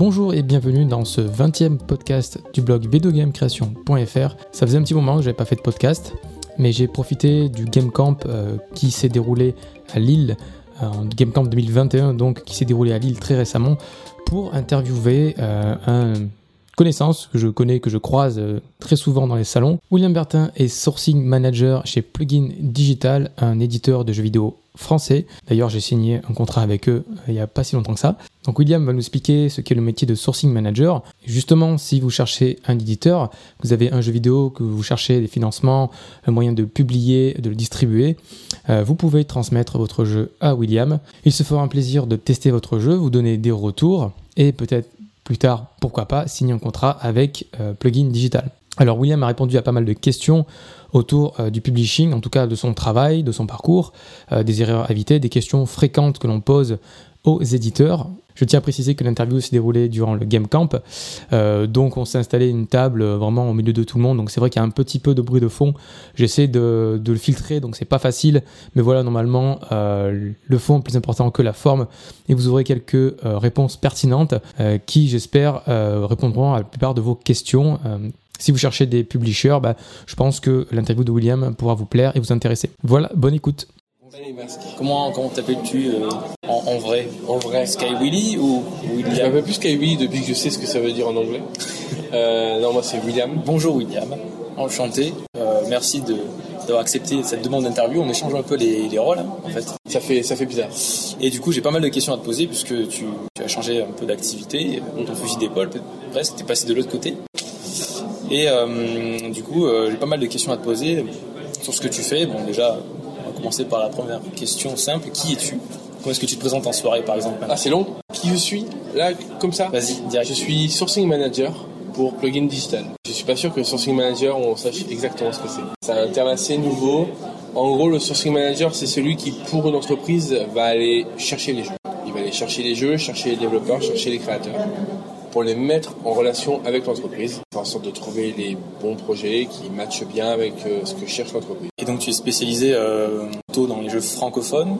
Bonjour et bienvenue dans ce 20e podcast du blog videogamecreation.fr. Ça faisait un petit moment que j'avais pas fait de podcast, mais j'ai profité du Game Camp euh, qui s'est déroulé à Lille, euh, Game Camp 2021, donc qui s'est déroulé à Lille très récemment, pour interviewer euh, un connaissance que je connais, que je croise euh, très souvent dans les salons. William Bertin est sourcing manager chez Plugin Digital, un éditeur de jeux vidéo français. D'ailleurs, j'ai signé un contrat avec eux euh, il n'y a pas si longtemps que ça. Donc William va nous expliquer ce qu'est le métier de sourcing manager. Justement, si vous cherchez un éditeur, vous avez un jeu vidéo, que vous cherchez des financements, un moyen de publier, de le distribuer, euh, vous pouvez transmettre votre jeu à William. Il se fera un plaisir de tester votre jeu, vous donner des retours et peut-être plus tard, pourquoi pas, signer un contrat avec euh, Plugin Digital. Alors William a répondu à pas mal de questions autour euh, du publishing, en tout cas de son travail, de son parcours, euh, des erreurs à éviter, des questions fréquentes que l'on pose aux éditeurs. Je tiens à préciser que l'interview s'est déroulée durant le Game Camp, euh, donc on s'est installé une table vraiment au milieu de tout le monde, donc c'est vrai qu'il y a un petit peu de bruit de fond. J'essaie de, le filtrer, donc c'est pas facile, mais voilà, normalement, euh, le fond est plus important que la forme, et vous aurez quelques euh, réponses pertinentes qui, j'espère, répondront à la plupart de vos questions. si vous cherchez des publishers, bah, je pense que l'interview de William pourra vous plaire et vous intéresser. Voilà, bonne écoute. Comment comment t'appelles-tu euh, en, vrai? En vrai. Sky Willy ou William? Je m'appelle plus Sky Willy depuis que je sais ce que ça veut dire en anglais. euh, non, moi c'est William. Bonjour William, enchanté. Euh, merci de d'avoir accepté cette demande d'interview. On échange un peu les, les rôles, hein, en fait. Ça fait, ça fait bizarre. Et du coup, j'ai pas mal de questions à te poser puisque tu, tu as changé un peu d'activité, ton fusil d'épaule, presque, t'es passé de l'autre côté. Et euh, du coup, j'ai pas mal de questions à te poser sur ce que tu fais. Bon, déjà, commencer par la première question simple. Qui es-tu? Comment est-ce que tu te présentes en soirée, par exemple Ah, c'est long. Qui je suis? Là, comme ça? Vas-y, direct. Je suis sourcing manager pour Plugin Digital. Je suis pas sûr que sourcing manager, on sache exactement ce que c'est. C'est un terme assez nouveau. En gros, le sourcing manager, c'est celui qui, pour une entreprise, va aller chercher les jeux. Il va aller chercher les jeux, chercher les développeurs, chercher les créateurs pour les mettre en relation avec l'entreprise, faire en sorte de trouver les bons projets qui matchent bien avec euh, ce que cherche l'entreprise. Donc tu es spécialisé euh, plutôt dans les jeux francophones,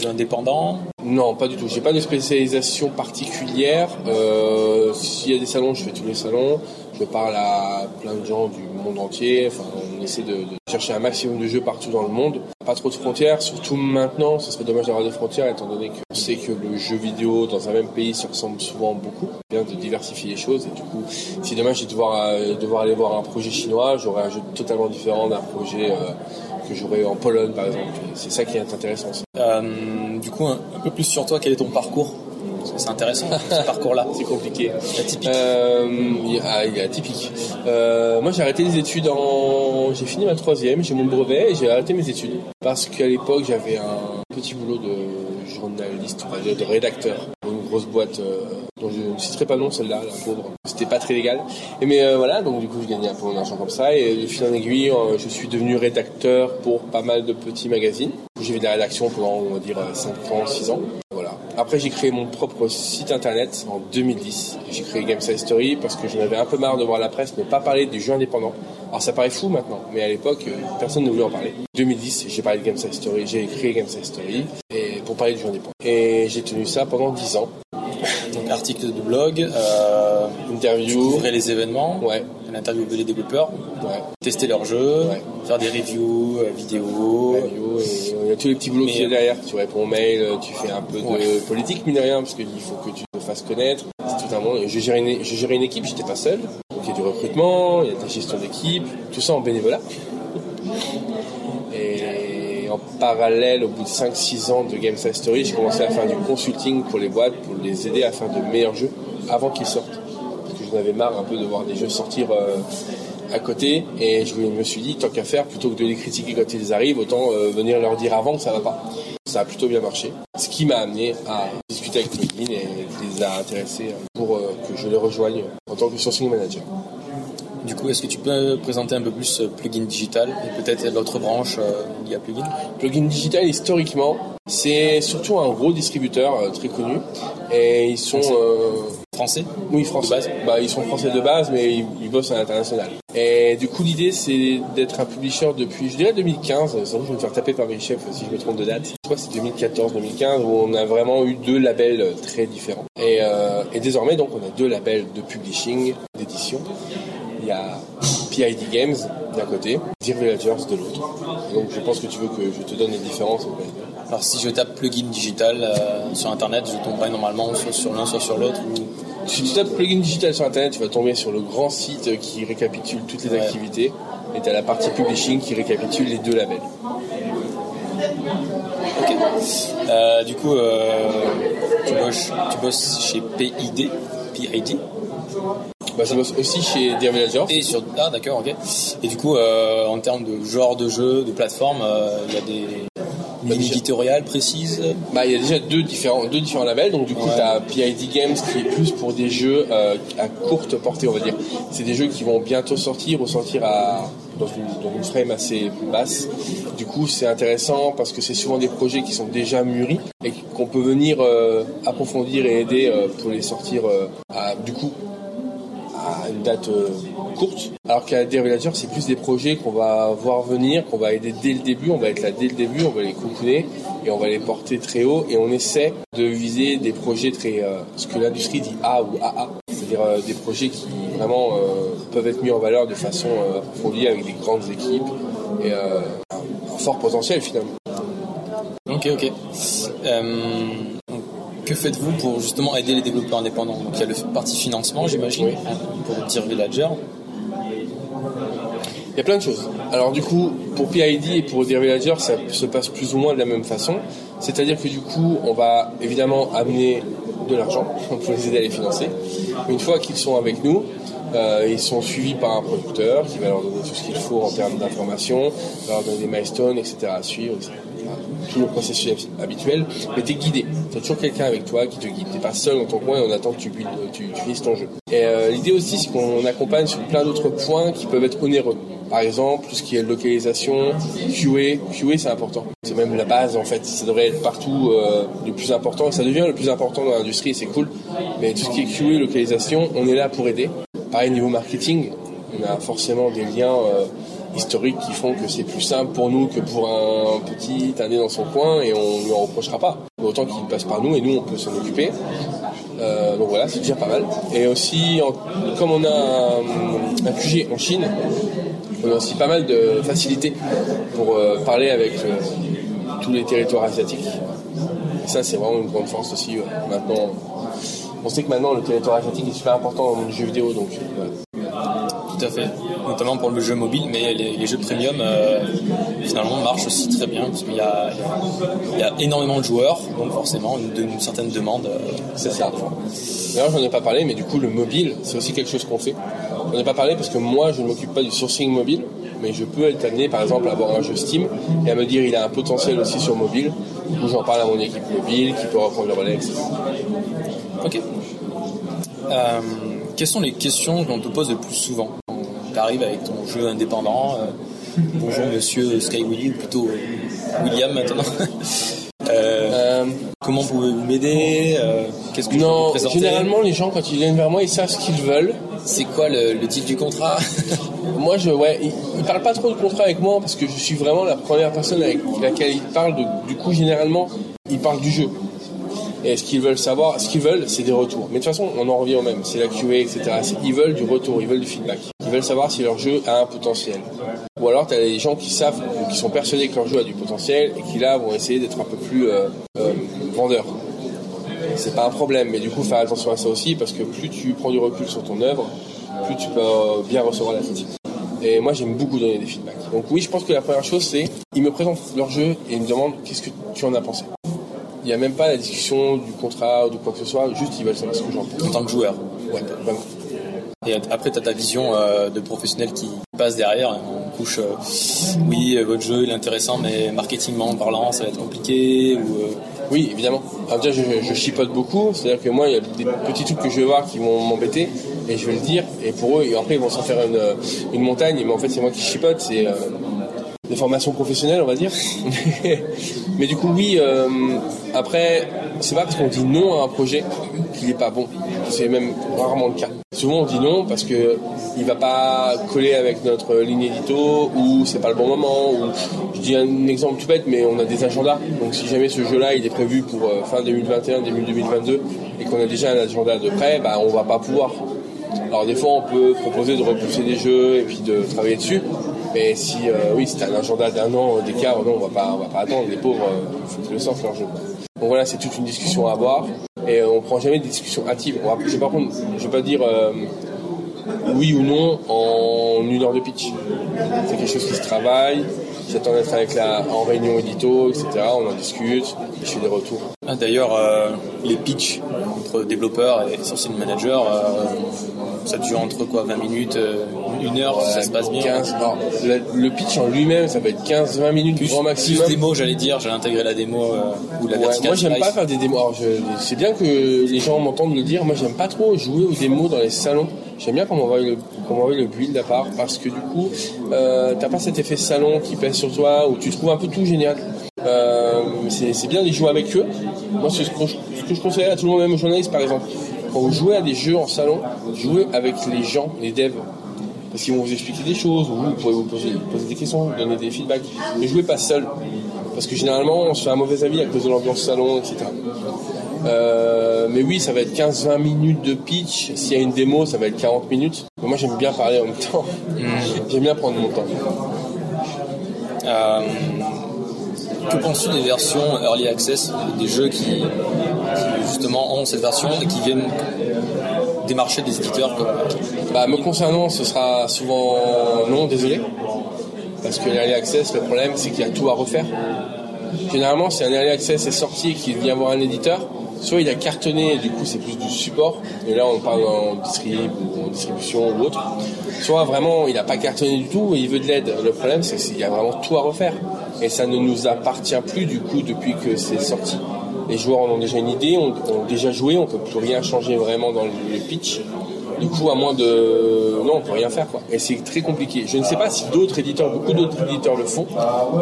jeux indépendants? Non, pas du tout. J'ai pas de spécialisation particulière. Euh, S'il y a des salons, je fais tous les salons. Je parle à plein de gens du monde entier. Enfin, on essaie de, chercher un maximum de jeux partout dans le monde. Pas trop de frontières, surtout maintenant. Ce serait dommage d'avoir des frontières étant donné qu'on sait que le jeu vidéo dans un même pays se ressemble souvent beaucoup. Bien de diversifier les choses. Et du coup, si demain euh, devoir aller voir un projet chinois, j'aurai un jeu totalement différent d'un projet euh, que j'aurais en Pologne par exemple. C'est ça qui est intéressant. Euh, du coup, un, peu plus sur toi, quel est ton parcours? C'est intéressant ce parcours-là. C'est compliqué. Atypique. Euh, il, est atypique. Euh, moi, j'ai arrêté les études en. J'ai fini ma troisième, j'ai mon brevet et j'ai arrêté mes études parce qu'à l'époque, j'avais un petit boulot de journaliste, de rédacteur une grosse boîte euh, je ne citerai pas le nom, celle-là, la pauvre. C'était pas très légal. Mais euh, voilà, donc du coup, je gagnais un peu mon argent comme ça et de fil en aiguille, euh, je suis devenu rédacteur pour pas mal de petits magazines. J'ai fait de la rédaction pendant, on va dire, 5 ans, 6 ans. Après, j'ai créé mon propre site internet en 2010. J'ai créé Game Story parce que j'en avais un peu marre de voir la presse ne pas parler des jeux indépendants. Alors ça paraît fou maintenant, mais à l'époque, euh, personne ne voulait en parler. En 2010, j'ai parlé de Game Story, j'ai créé Game Story et pour parler de jeux indépendants. Et j'ai tenu ça pendant 10 ans. Donc article de blog, euh, interview, les événements, ouais. interview les développeurs, ouais. tester leurs jeux, ouais. faire des reviews, euh, vidéos. il y a tous les petits boulots qui y derrière. Tu réponds aux mails, tu fais un peu de politique mine de rien parce qu'il faut que tu te fasses connaître. C'est tout un monde. Je gérais une, je gérais une équipe, j'étais pas seul. Donc il y a du recrutement, il y a de la gestion d'équipe, tout ça en bénévolat. Et en parallèle, au bout de 5-6 ans de Game Story, j'ai commencé à faire du consulting pour les boîtes, pour les aider à faire de meilleurs jeux avant qu'ils sortent. Parce que j'en avais marre un peu de voir des jeux sortir euh, à côté. Et je me suis dit, tant qu'à faire, plutôt que de les critiquer quand ils arrivent, autant euh, venir leur dire avant que ça va pas. Ça a plutôt bien marché. Ce qui m'a amené à discuter avec Plugin et les a intéressés pour euh, que je les rejoigne en tant que sourcing manager. Du coup, est-ce que tu peux présenter un peu plus euh, Plugin Digital et peut-être l'autre branche liée à Plugin? Plugin Digital, historiquement, c'est surtout un gros distributeur très connu. Et ils sont français Oui, français. Bah, ils sont français de base, mais ils, ils bossent à l'international. Et du coup, l'idée, c'est d'être un publisher depuis, je dirais, 2015. Sans doute, je vais me faire taper par mes chefs si je me trompe de date. Je crois que c'est 2014-2015 où on a vraiment eu deux labels très différents. Et, euh, et désormais, donc, on a deux labels de publishing, PID Games d'un côté, Dear Villagers de l'autre. Donc, je pense que tu veux que je te donne les différences. Alors si je tape plugin digital euh, sur internet, je tomberai normalement soit sur l'un soit sur l'autre. Si tu tapes plugin digital sur internet, tu vas tomber sur le grand site qui récapitule toutes les Ouais. activités. Et tu as la partie publishing qui récapitule les deux labels. Ok. Euh, du coup, euh, tu, bosses, tu bosses chez PID, PID Bah, je bosse aussi chez Dear Villagers. et sur ah d'accord ok. Et du coup, euh, en termes de genre de jeu, de plateforme, euh, il y a des Bah, lignes éditoriales précises. Bah, il y a déjà deux différents, deux différents labels. Donc, du coup, Ouais. tu as PID Games qui est plus pour des jeux euh, à courte portée, on va dire. C'est des jeux qui vont bientôt sortir ou sortir à, dans, une, dans une frame assez basse. Du coup, c'est intéressant parce que c'est souvent des projets qui sont déjà mûris et qu'on peut venir euh, approfondir et aider euh, pour les sortir euh, à, du coup, une date euh, courte. Alors qu'à Villager, c'est plus des projets qu'on va voir venir, qu'on va aider dès le début, on va être là dès le début, on va les cocooner et on va les porter très haut et on essaie de viser des projets très, euh, ce que l'industrie dit A ou AA, c'est-à-dire euh, des projets qui vraiment peuvent être mis en valeur de façon approfondie avec des grandes équipes et un, fort potentiel finalement. Ok ok. Que faites-vous pour justement aider les développeurs indépendants? Donc il y a le parti financement, j'imagine, Oui. pour Dear Villager. Il y a plein de choses. Alors du coup, pour PID et pour Dear Villager, ça se passe plus ou moins de la même façon. C'est-à-dire que du coup, on va évidemment amener de l'argent pour les aider à les financer. Une fois qu'ils sont avec nous, euh, ils sont suivis par un producteur qui va leur donner tout ce qu'il faut en termes d'information, va leur donner des milestones, etc. à suivre, etc. Tout le processus habituel, mais t'es guidé. T'as toujours quelqu'un avec toi qui te guide. T'es pas seul dans ton coin et on attend que tu, tu, tu finisses ton jeu. Et euh, l'idée aussi, c'est qu'on accompagne sur plein d'autres points qui peuvent être onéreux. Par exemple, tout ce qui est localisation, QA. QA, c'est important. C'est même la base, en fait. Ça devrait être partout euh, le plus important. Ça devient le plus important dans l'industrie c'est cool. Mais tout ce qui est QA, localisation, on est là pour aider. Pareil, niveau marketing, on a forcément des liens euh, historiques qui font que c'est plus simple pour nous que pour un petit indé dans son coin et on ne lui en reprochera pas. Autant qu'il passe par nous et nous, on peut s'en occuper. Euh, donc voilà, c'est déjà pas mal. Et aussi, comme on a un, QG en Chine, on a aussi pas mal de facilité pour euh, parler avec euh, tous les territoires asiatiques. Et ça, c'est vraiment une grande force aussi. maintenant, on sait que maintenant, le territoire asiatique est super important dans le jeu vidéo. Donc. Tout à fait, notamment pour le jeu mobile, mais les, les jeux premium euh, finalement marchent aussi très bien parce qu'il y y a énormément de joueurs, donc forcément une, une certaine demande. euh, C'est ça. D'ailleurs, j'en ai pas parlé, mais du coup, le mobile, c'est aussi quelque chose qu'on fait. J'en ai pas parlé parce que moi, je ne m'occupe pas du sourcing mobile, mais je peux être amené, par exemple, à avoir un jeu Steam et à me dire il a un potentiel aussi sur mobile. Du coup, j'en parle à mon équipe mobile qui peut reprendre le relais, etc. Ok. Euh, quelles sont les questions qu'on te pose le plus souvent? Quand tu arrives avec ton jeu indépendant euh, Bonjour monsieur Sky Willy, ou plutôt euh, William maintenant. Euh, comment pouvez-vous m'aider Qu'est-ce que vous non, présenter généralement, les gens, quand ils viennent vers moi, ils savent ce qu'ils veulent. C'est quoi le, le titre du contrat Moi, je, ouais, ils, parlent pas trop de contrat avec moi parce que je suis vraiment la première personne avec laquelle ils parlent. De, du coup, généralement, ils parlent du jeu. Et ce qu'ils veulent savoir, ce qu'ils veulent, c'est des retours. Mais de toute façon, on en revient au même. C'est la QA, etc. Ils veulent du retour, ils veulent du feedback. Ils veulent savoir si leur jeu a un potentiel. Ou alors, tu as des gens qui savent, qui sont persuadés que leur jeu a du potentiel et qui là vont essayer d'être un peu plus euh, euh, vendeurs. C'est pas un problème, mais du coup, faire attention à ça aussi parce que plus tu prends du recul sur ton œuvre, plus tu peux euh, bien recevoir la critique. Et moi, j'aime beaucoup donner des feedbacks. Donc oui, je pense que la première chose, c'est ils me présentent leur jeu et ils me demandent qu'est-ce que tu en as pensé? Il n'y a même pas la discussion du contrat ou de quoi que ce soit, juste ils veulent savoir ce que j'en pense. en tant que joueur Ouais, vraiment. Et après, tu as ta vision euh, de professionnel qui passe derrière. On couche, euh, oui, euh, votre jeu il est intéressant, mais marketingment parlant, ça va être compliqué. Ou, euh, Oui, évidemment. Alors déjà, je, je chipote beaucoup, c'est-à-dire que moi, il y a des petits trucs que je vais voir qui vont m'embêter, et je vais le dire, et pour eux, et après, ils vont s'en faire une, une montagne, mais en fait, c'est moi qui chipote, c'est des formations professionnelles, on va dire. mais du coup, oui, euh, après, c'est pas parce qu'on dit non à un projet qu'il est pas bon. c'est même rarement le cas. Souvent on dit non parce que il va pas coller avec notre ligne édito ou c'est pas le bon moment. Ou je dis un exemple tout bête, mais on a des agendas. Donc si jamais ce jeu-là il est prévu pour euh, fin 2021, début 2022 et qu'on a déjà un agenda de prêt, bah on va pas pouvoir. Alors des fois on peut proposer de repousser des jeux et puis de travailler dessus. Mais si euh, oui c'est un agenda d'un an d'écart, non on va pas on va pas attendre. Les pauvres, il faut le sortent leur jeu. Donc voilà, c'est toute une discussion à avoir et on prend jamais hâtives. je vais par contre, je vais pas dire euh, oui ou non en une heure de pitch. C'est quelque chose qui se travaille. J'attends d'être avec la en réunion édito, etc. On en discute. Je fais des retours. Ah, d'ailleurs, euh, les pitchs entre développeurs et social manager, euh, ça dure entre quoi 20 minutes, euh, une heure, si ça se passe bien 15, non, le, pitch en lui-même, ça va être 15-20 minutes plus, grand maximum. Plus démo, j'allais dire, j'ai intégré la démo ou la ouais, Moi, j'aime pas faire des démos. C'est bien que les gens m'entendent le dire. Moi, j'aime pas trop jouer aux démos dans les salons. J'aime bien qu'on m'envoie le, le build à part parce que du coup, euh, t'as pas cet effet salon qui pèse sur toi où tu trouves un peu tout génial. Euh, c'est bien de jouer avec eux. Moi, c'est ce, que je conseille à tout le monde, même aux journalistes par exemple. Quand vous jouez à des jeux en salon, jouez avec les gens, les devs. Parce qu'ils vont vous expliquer des choses, ou vous pouvez vous poser, des questions, donner des feedbacks. Ne jouez pas seul. Parce que généralement, on se fait un mauvais avis à cause de l'ambiance salon, etc. Euh, mais oui, ça va être 15-20 minutes de pitch. S'il y a une démo, ça va être 40 minutes. moi, j'aime bien parler en même temps. Hmm. j'aime bien prendre mon temps. Euh, que penses-tu des versions Early Access, des jeux qui, justement ont cette version et qui viennent démarcher des éditeurs bah, Me concernant, ce sera souvent non, désolé. Parce que l'Early Access, le problème, c'est qu'il y a tout à refaire. Généralement, si un Early Access est sorti et qu'il vient voir un éditeur, soit il a cartonné et du coup c'est plus du support, et là on parle en ou en distribution ou autre, soit vraiment il n'a pas cartonné du tout et il veut de l'aide. Le problème c'est qu'il y a vraiment tout à refaire et ça ne nous appartient plus du coup depuis que c'est sorti. Les joueurs en ont déjà une idée, ont, ont déjà joué, on peut plus rien changer vraiment dans le pitch. Du coup, à moins de. Non, on peut rien faire, quoi. Et c'est très compliqué. Je ne sais pas si d'autres éditeurs, beaucoup d'autres éditeurs le font,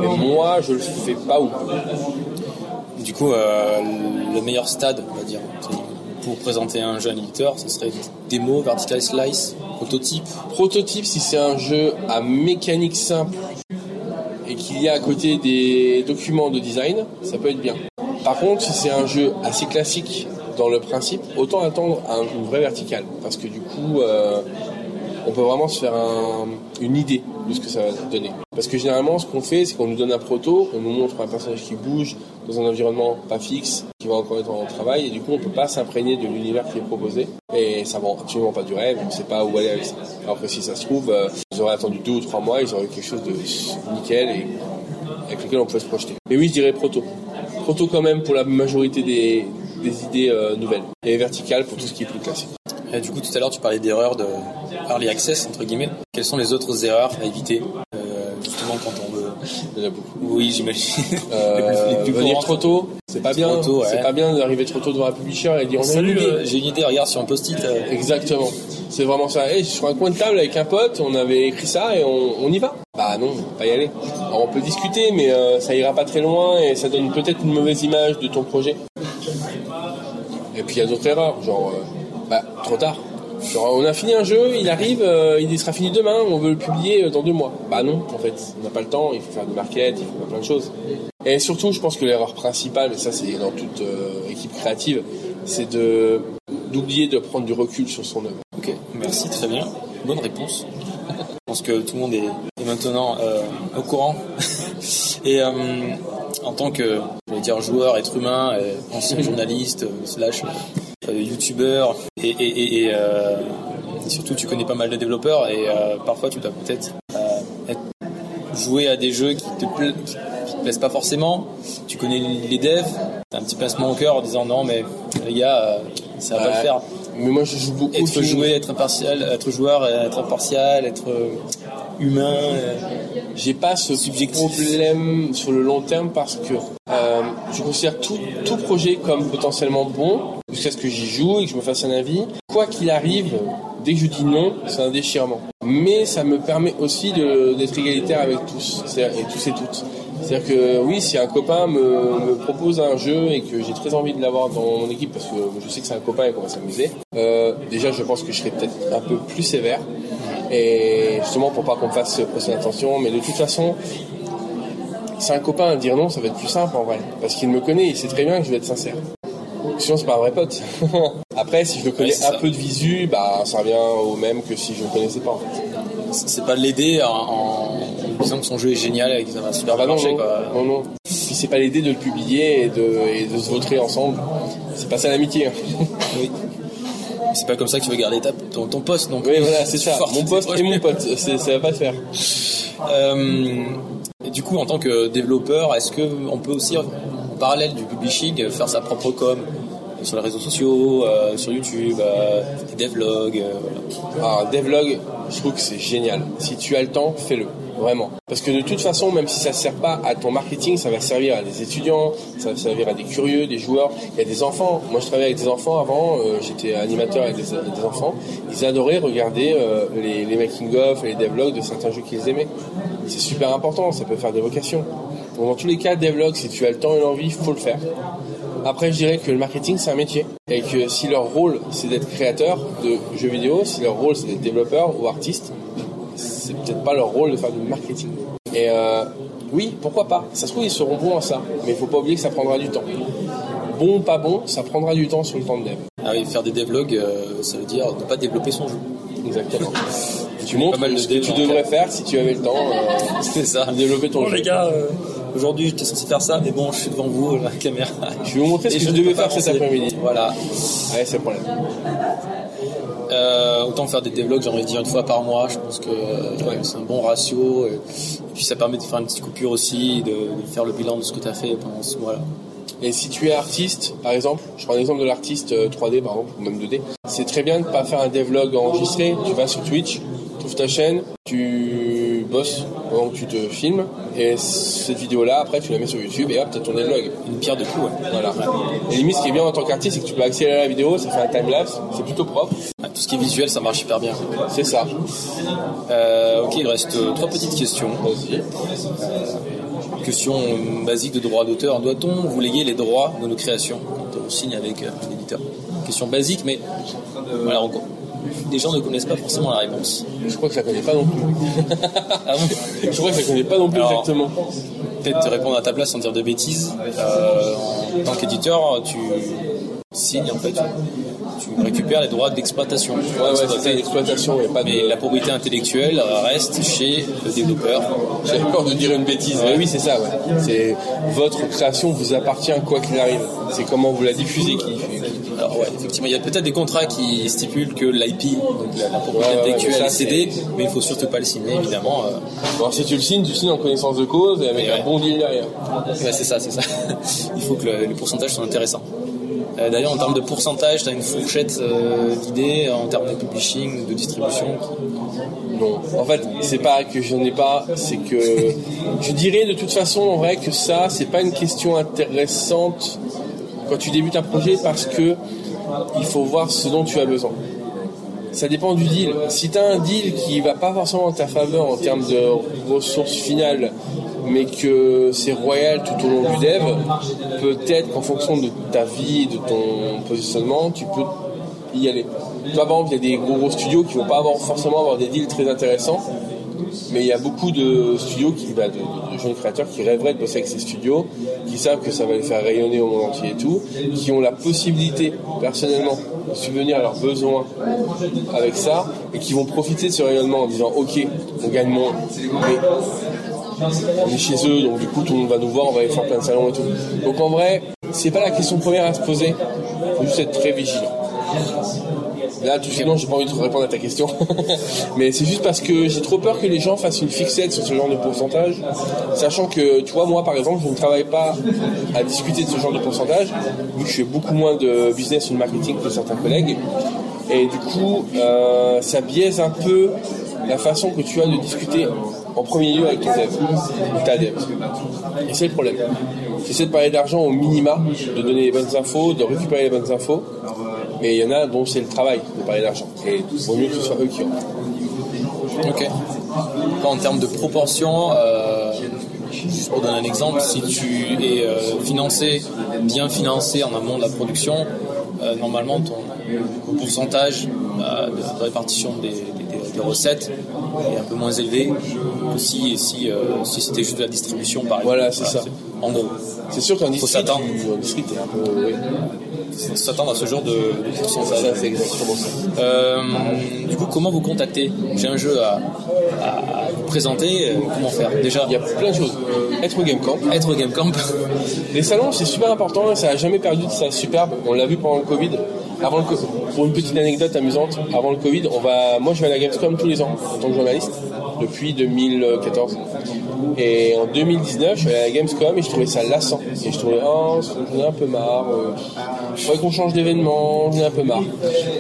mais moi, je le fais pas ou Du coup, euh, le meilleur stade, on va dire, pour présenter un jeu à éditeur, ce serait démo, vertical slice, prototype. Prototype, si c'est un jeu à mécanique simple y a à côté des documents de design, ça peut être bien. Par contre, si c'est un jeu assez classique dans le principe, autant attendre un, une vraie verticale. Parce que du coup, euh, on peut vraiment se faire une idée de ce que ça va donner. Parce que généralement, ce qu'on fait, c'est qu'on nous donne un proto, on nous montre un personnage qui bouge dans un environnement pas fixe, qui va encore être en travail, et du coup, on peut pas s'imprégner de l'univers qui est proposé. Et ça vend absolument pas du rêve, on sait pas où aller avec ça. Alors que si ça se trouve, euh, ils auraient attendu deux ou trois mois, ils auraient quelque chose de nickel et avec lequel on peut se projeter. Mais oui, je dirais proto. Proto quand même pour la majorité des, des idées euh, nouvelles. Et verticales pour tout ce qui est plus classique. Et du coup, tout à l'heure, tu parlais d'erreurs de early access, entre guillemets. Quelles sont les autres erreurs à éviter euh, justement quand on veut? Il y en a beaucoup. Oui, j'imagine. Euh, venir trop tôt, c'est pas bien. C'est pas bien d'arriver trop tôt devant un publisher et dire on Salut, j'ai une idée, regarde sur un post-it. Exactement. C'est vraiment ça. Hey, sur un coin de table avec un pote, on avait écrit ça et on, on y va. Bah non, pas y aller. Alors on peut discuter, mais ça ira pas très loin et ça donne peut-être une mauvaise image de ton projet. Et puis il y a d'autres erreurs, genre, euh, bah, trop tard. Genre, on a fini un jeu, il arrive, euh, il sera fini demain, on veut le publier euh, dans deux mois. Bah non, en fait, on n'a pas le temps, il faut faire du market, il faut faire plein de choses. Et surtout, je pense que l'erreur principale, mais ça c'est dans toute équipe créative, c'est de d'oublier de prendre du recul sur son œuvre. Ok, merci, très bien. Bonne réponse. Je pense que tout le monde est, maintenant au courant. Et en tant que dire joueur, être humain, ancien journaliste, slash euh, youtubeur, et, et, et, euh, surtout tu connais pas mal de développeurs, et euh, parfois tu dois peut-être jouer à des jeux qui te, te plaisent pas forcément, tu connais les devs, t'as un petit pincement au cœur en disant non mais les gars, ça va pas le faire. Mais moi je joue beaucoup. Être jouer, être impartial, être joueur, être impartial, être humain. J'ai pas ce problème sur le long terme parce que euh, je considère tout, tout projet comme potentiellement bon jusqu'à ce que j'y joue et que je me fasse un avis. Quoi qu'il arrive, dès que je dis non, c'est un déchirement. Mais ça me permet aussi d'être égalitaire avec tous, et tous et toutes. C'est-à-dire que oui, si un copain me, me propose un jeu et que j'ai très envie de l'avoir dans mon équipe parce que je sais que c'est un copain et qu'on va s'amuser, euh, déjà je pense que je serais peut-être un peu plus sévère et justement pour pas qu'on me fasse presser l'attention, mais de toute façon, c'est un copain dire non, ça va être plus simple en vrai. Parce qu'il me connaît, il sait très bien que je vais être sincère. Sinon, c'est pas un vrai pote. Après, si je le connais Ouais, un ça. peu de visu, bah, ça revient au même que si je le connaissais pas, en fait. C'est pas de l'aider en, en disant que son jeu est génial et que ça va super Ah bah bien non, marcher, non, quoi. non, non. Si c'est pas l'aider de le publier et de, et de se vautrer ensemble, c'est pas ça l'amitié. hein. Oui. C'est pas comme ça que tu veux garder ta, ton, ton poste, donc. Oui, voilà, c'est ça. Mon poste et mon pote, ça va pas se faire. Euh, et du coup, en tant que développeur, est-ce que on peut aussi, en parallèle du publishing, faire sa propre com sur les réseaux sociaux, euh, sur YouTube, euh, des devlogs, euh, voilà. Alors, devlog, je trouve que c'est génial. Si tu as le temps, fais-le. Vraiment. Parce que de toute façon, même si ça ne sert pas à ton marketing, ça va servir à des étudiants, ça va servir à des curieux, des joueurs. Il y a des enfants. Moi, je travaillais avec des enfants avant. euh, J'étais animateur avec des, enfants. Ils adoraient regarder euh, les, les making-of et les devlogs de certains jeux qu'ils aimaient. C'est super important. Ça peut faire des vocations. Donc, dans tous les cas, devlog, si tu as le temps et l'envie, il faut le faire. Après, je dirais que le marketing, c'est un métier. Et que si leur rôle, c'est d'être créateur de jeux vidéo, si leur rôle, c'est d'être développeur ou artiste, c'est peut-être pas leur rôle de faire du marketing. Et euh, oui, pourquoi pas Ça se trouve, ils seront bons à ça. Mais il faut pas oublier que ça prendra du temps. Bon ou pas bon, ça prendra du temps sur le temps de dev. Ah oui, faire des devlogs, euh, ça veut dire ne pas développer son jeu. Exactement. Tu Pas montres mal ce que tu devrais faire si tu avais le temps euh, C'est ça. de développer ton Bon jeu. les gars, euh, aujourd'hui j'étais censé faire ça, mais bon, je suis devant vous, la caméra. Je vais vous montrer ce Et que je devais faire cet après-midi. Voilà. Ouais, c'est le problème. Euh, autant faire des devlogs, j'ai envie de dire une fois par mois, je pense que euh, c'est un bon ratio. Et, puis ça permet de faire une petite coupure aussi, de, faire le bilan de ce que tu as fait pendant ce mois-là. Et si tu es artiste, par exemple, je prends l'exemple de l'artiste euh, 3D, par exemple, ou même 2D, c'est très bien de pas faire un devlog enregistré. Tu vas sur Twitch, tu ouvres ta chaîne, tu bosses pendant que tu te filmes, et cette vidéo-là, après, tu la mets sur YouTube, et hop, t'as ton devlog. Une pierre de coups, ouais. Voilà. Et limite, ce qui est bien en tant qu'artiste, c'est que tu peux accélérer la vidéo, ça fait un time-lapse, c'est plutôt propre. Ouais, Tout ce qui est visuel, ça marche hyper bien. C'est ça. Euh, ok, il reste euh, trois petites questions. Vas-y. Question euh, basique de droit d'auteur. Doit-on vous léguer les droits de nos créations? Quand on signe avec euh, un éditeur Question basique, mais voilà, on- les gens ne connaissent pas forcément la réponse. Je crois que je la connais pas non plus. Ah bon Je crois que je la connais pas non plus Alors, exactement. Peut-être te répondre à ta place sans dire de bêtises. Euh, en tant qu'éditeur, tu signes en fait, tu récupères les droits d'exploitation. Ouais, ouais, c'est l'exploitation, de... Mais la propriété intellectuelle reste chez le développeur. J'avais peur de dire une bêtise. Mais oui, c'est ça, ouais. C'est votre création vous appartient quoi qu'il arrive. C'est comment vous la diffusez qui qui- ouais, effectivement, il y a peut-être des contrats qui stipulent que l'IP, donc la, la propriété Ouais, ouais, ça, est cédée, mais il faut surtout pas le signer, évidemment. euh. Alors si tu le signes, tu signes en connaissance de cause et avec Et un bon deal derrière. Ouais, c'est ça, c'est ça. il faut que le- les pourcentages soient intéressants. Euh, D'ailleurs, en termes de pourcentage, tu as une fourchette euh, d'idées en termes de publishing, de distribution. Non. En fait, c'est pas que je n'en ai pas, c'est que je dirais de toute façon en vrai que ça, c'est pas une question intéressante quand tu débutes un projet parce que il faut voir ce dont tu as besoin. Ça dépend du deal. Si tu as un deal qui va pas forcément en ta faveur en termes de ressources finales, mais que c'est royal tout au long du dev, peut-être qu'en fonction de ta vie, de ton positionnement, tu peux y aller. Tu vois, par exemple, il y a des gros, gros studios qui vont pas avoir, forcément avoir des deals très intéressants, mais il y a beaucoup de studios, qui, bah, de, de- jeunes créateurs qui rêveraient de bosser avec ces studios, qui savent que ça va les faire rayonner au monde entier et tout, qui ont la possibilité, personnellement, de subvenir à leurs besoins avec ça, et qui vont profiter de ce rayonnement en disant, ok, on gagne moins, mais on est chez eux, donc du coup tout le monde va nous voir, on va aller faire plein de salons et tout. Donc en vrai, c'est pas la question première à se poser, faut juste être très vigilant. Là, tout non, j'ai pas envie de répondre à ta question. Mais c'est juste parce que j'ai trop peur que les gens fassent une fixette sur ce genre de pourcentage. Sachant que, tu vois, moi, par exemple, je ne travaille pas à discuter de ce genre de pourcentage, vu que je fais beaucoup moins de business ou de marketing que certains collègues. Et du coup, euh, ça biaise un peu la façon que tu as de discuter en premier lieu avec dev, ou ta. Et c'est le problème. J'essaie de parler d'argent au minima, de donner les bonnes infos, de récupérer les bonnes infos. Mais il y en a dont c'est le travail de parler d'argent. Et il vaut mieux que ce soit eux qui ont. Ok. En termes de proportion, euh, Juste pour donner un exemple, si tu es euh, financé, bien financé en amont de la production, euh, normalement ton pourcentage euh, de, répartition des, des- des- des recettes est un peu moins élevé que si, si, si c'était juste de la distribution par exemple. Voilà, c'est ça. En gros, C'est sûr qu'en district, tu- en district, t'es un peu. oui. S'attendre à ce genre de, de pourcentage. Ça, c'est exactement ça. Euh, du coup, comment vous contacter J'ai un jeu à, vous présenter. euh, Comment faire Déjà, Il y a plein de choses. Être au Game Camp. être au Game Camp. Les salons, c'est super important ça n'a jamais perdu de sa superbe. On l'a vu pendant le Covid. Avant le co- pour une petite anecdote amusante, avant le Covid, on va, moi je vais à la Gamescom tous les ans en tant que journaliste depuis 2014. Et en 2019, je suis allé à la Gamescom et je trouvais ça lassant. Et je trouvais, oh, j'en ai un peu marre. euh, faudrait qu'on change d'événement, j'en ai un peu marre.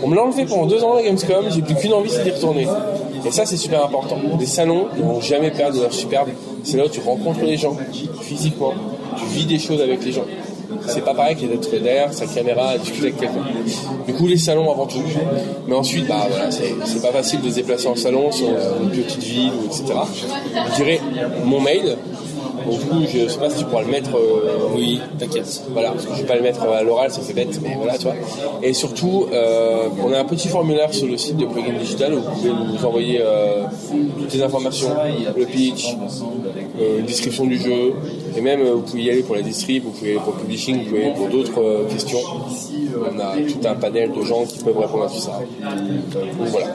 On me l'a enlevé pendant deux ans à la Gamescom, j'ai plus qu'une envie, c'est d'y retourner. Et ça, c'est super important. Les salons, ils vont jamais perdre de leur superbe. C'est là où tu rencontres les gens physiquement, tu vis des choses avec les gens. C'est pas pareil que d'être derrière sa caméra à discuter avec quelqu'un. Du coup, les salons avant tout. Mais ensuite, bah voilà, c'est pas facile de se déplacer en salon sur une petite ville, etc. Je dirais mon mail. Donc, du coup, je sais pas si tu pourras le mettre. euh, Oui, t'inquiète. voilà, parce que je vais pas le mettre à l'oral, ça fait bête, mais voilà, tu vois. Et surtout, euh, on a un petit formulaire sur le site de Plugin Digital où vous pouvez nous envoyer euh, toutes les informations, le pitch, euh, une description du jeu, et même euh, vous pouvez y aller pour la distrib, vous pouvez y aller pour le publishing, vous pouvez y aller pour d'autres euh, questions. On a tout un panel de gens qui peuvent répondre à tout ça. Donc voilà.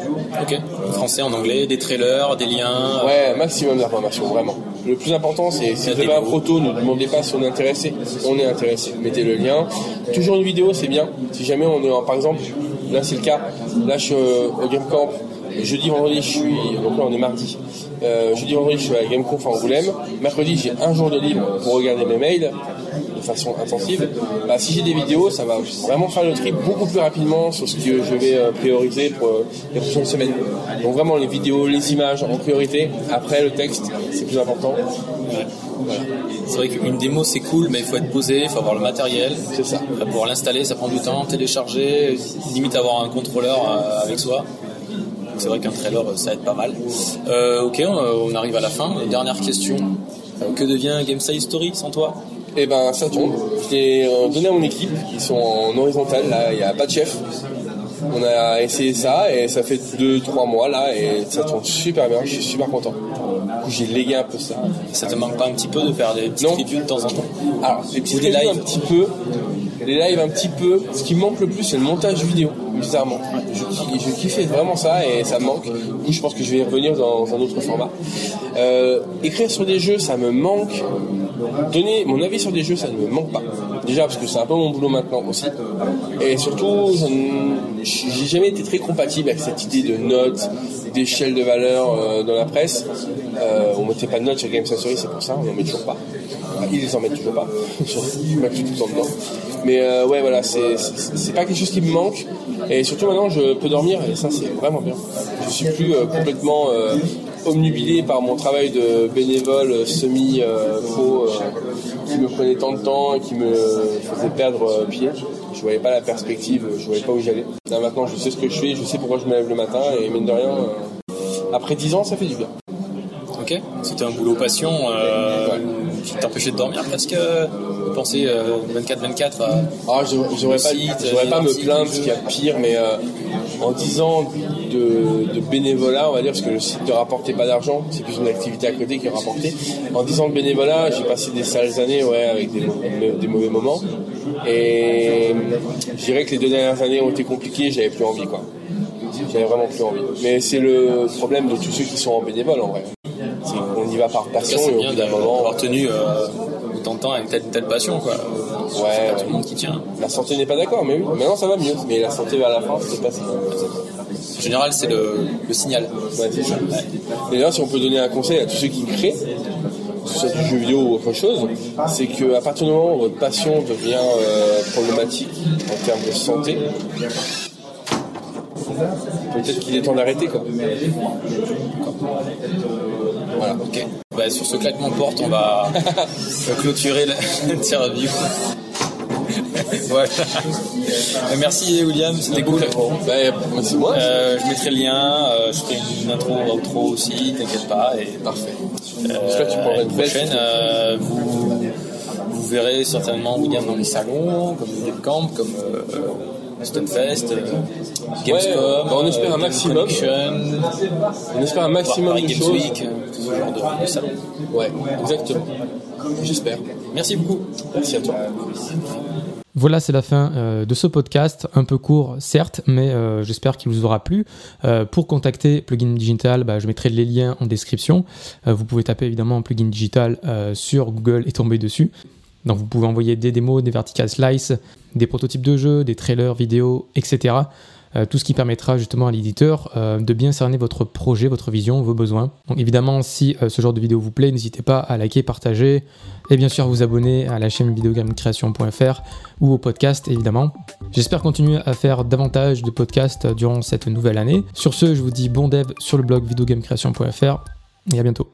Ok. Français, en anglais, des trailers, des liens. Ouais, un maximum d'informations, vraiment. Le plus important, c'est si vous avez un proto, ne demandez pas si on est intéressé. On est intéressé. Mettez le lien. Toujours une vidéo, c'est bien. Si jamais on est, en- par exemple, là c'est le cas. Là, je suis euh, au Game Camp. Jeudi, vendredi, je suis. Donc là, on est mardi. Euh, jeudi, vendredi, je suis à la Game Conf à Angoulême. Mercredi, j'ai un jour de libre pour regarder mes mails de façon intensive. Bah, si j'ai des vidéos, ça va vraiment faire le tri beaucoup plus rapidement sur ce que je vais euh, prioriser pour euh, les prochaines semaines. Donc vraiment les vidéos, les images en priorité. Après le texte, c'est plus important. Voilà. C'est vrai qu'une démo c'est cool, mais il faut être posé, il faut avoir le matériel. C'est ça. Après, Pour l'installer, ça prend du temps, télécharger, limite avoir un contrôleur euh, avec soi. Donc, C'est vrai qu'un trailer euh, ça aide pas mal. Euh, ok, on, on arrive à la fin. Dernière question. Euh, que devient Game Style Story sans toi? Et ben ça tombe. Je l'ai euh, donné à mon équipe. Ils sont en horizontal. Là, il n'y a pas de chef. On a essayé ça et ça fait 2-3 mois là et ça tourne super bien. Je suis super content. J'ai légué un peu ça. Ça te manque pas un petit peu de faire des petites Non. de temps en temps? Alors, les petits Ou des lives. un petit peu, les lives un petit peu. Ce qui me manque le plus, c'est le montage vidéo, bizarrement. Je, ki- je kiffais vraiment ça et ça me manque. Du coup, je pense que je vais y revenir dans un autre format. Euh, écrire sur des jeux, ça me manque. Donner mon avis sur des jeux, ça ne me manque pas. Déjà parce que c'est un peu mon boulot maintenant aussi. Et surtout, ne- j'ai jamais été très compatible avec cette idée de notes, d'échelle de valeur euh, dans la presse. Euh, on mettait pas de notes sur Game Sensory, c'est pour ça, on n'en met toujours pas. Ils les mettent toujours pas. je tout le temps dedans. Mais euh, ouais, voilà, c'est pas quelque chose qui me manque. Et surtout maintenant, je peux dormir et ça, c'est vraiment bien. Je suis plus euh, complètement euh, omnubilé par mon travail de bénévole semi-faux qui me prenait tant de temps et qui me faisait perdre pied. Je voyais pas la perspective, je voyais pas où j'allais. Là maintenant, je sais ce que je fais, je sais pourquoi je me lève le matin et mine de rien, après 10 ans, ça fait du bien. Ok. C'était un boulot passion qui t'empêchait de dormir presque. de Penser 24-24 à. Ah, j'aurais pas, Site, j'aurais pas me articles, plaindre jeux. ce qu'il y a pire, mais euh, en 10 ans de, de bénévolat, on va dire, parce que le site ne rapportait pas d'argent, c'est plus une activité à côté qui rapportait. En 10 ans de bénévolat, j'ai passé des sales années, ouais, avec des, mauvais- des mauvais moments. Et je dirais que les deux dernières années ont été compliquées, j'avais plus envie, quoi. J'avais vraiment plus envie. Mais c'est le problème de tous ceux qui sont en bénévole, en vrai. Y va par passion et au bien bout d'un moment, d'avoir tenu euh, autant de temps avec telle telle passion quoi. Ouais, pas tout le monde qui tient. la santé n'est pas d'accord, mais oui. Maintenant, ça va mieux. Mais la santé vers la fin, c'est pas ça. En général, c'est le, le signal. Ouais, c'est ça. Et d'ailleurs, si on peut donner un conseil à tous ceux qui créent, que ce soit du jeu vidéo ou autre chose, c'est qu'à partir du moment où votre passion devient euh, problématique en termes de santé, peut-être qu'il est temps d'arrêter quoi. Voilà. Ok. Bah, sur ce claquement de porte, on va clôturer la interview. ouais. Euh, merci William, c'était cool. Bah, merci moi. Euh, je mettrai le lien, euh, je ferai une intro, outro aussi, t'inquiète pas. Et, Parfait. euh, que tu l'année une prochaine, euh, vous, vous verrez certainement William dans les salons, comme le Camp, comme euh, Stunfest, euh, Gamescom, bah, on espère un euh, maximum. On espère un maximum Paris de Games choses. Week, euh, tout ce genre de. Ouais, exactement. J'espère. Merci beaucoup. Merci à toi. Voilà, c'est la fin euh, de ce podcast, un peu court certes, mais euh, j'espère qu'il vous aura plu. Euh, pour contacter Plugin Digital, bah, je mettrai les liens en description. Euh, vous pouvez taper évidemment Plugin Digital euh, sur Google et tomber dessus. Donc vous pouvez envoyer des démos, des vertical slice, des prototypes de jeux, des trailers vidéo, etc. Euh, tout ce qui permettra justement à l'éditeur euh, de bien cerner votre projet, votre vision, vos besoins. Donc évidemment, si euh, ce genre de vidéo vous plaît, n'hésitez pas à liker, partager et bien sûr vous abonner à la chaîne videogamecreation.fr ou au podcast évidemment. J'espère continuer à faire davantage de podcasts durant cette nouvelle année. Sur ce, je vous dis bon dev sur le blog videogamecreation.fr et à bientôt.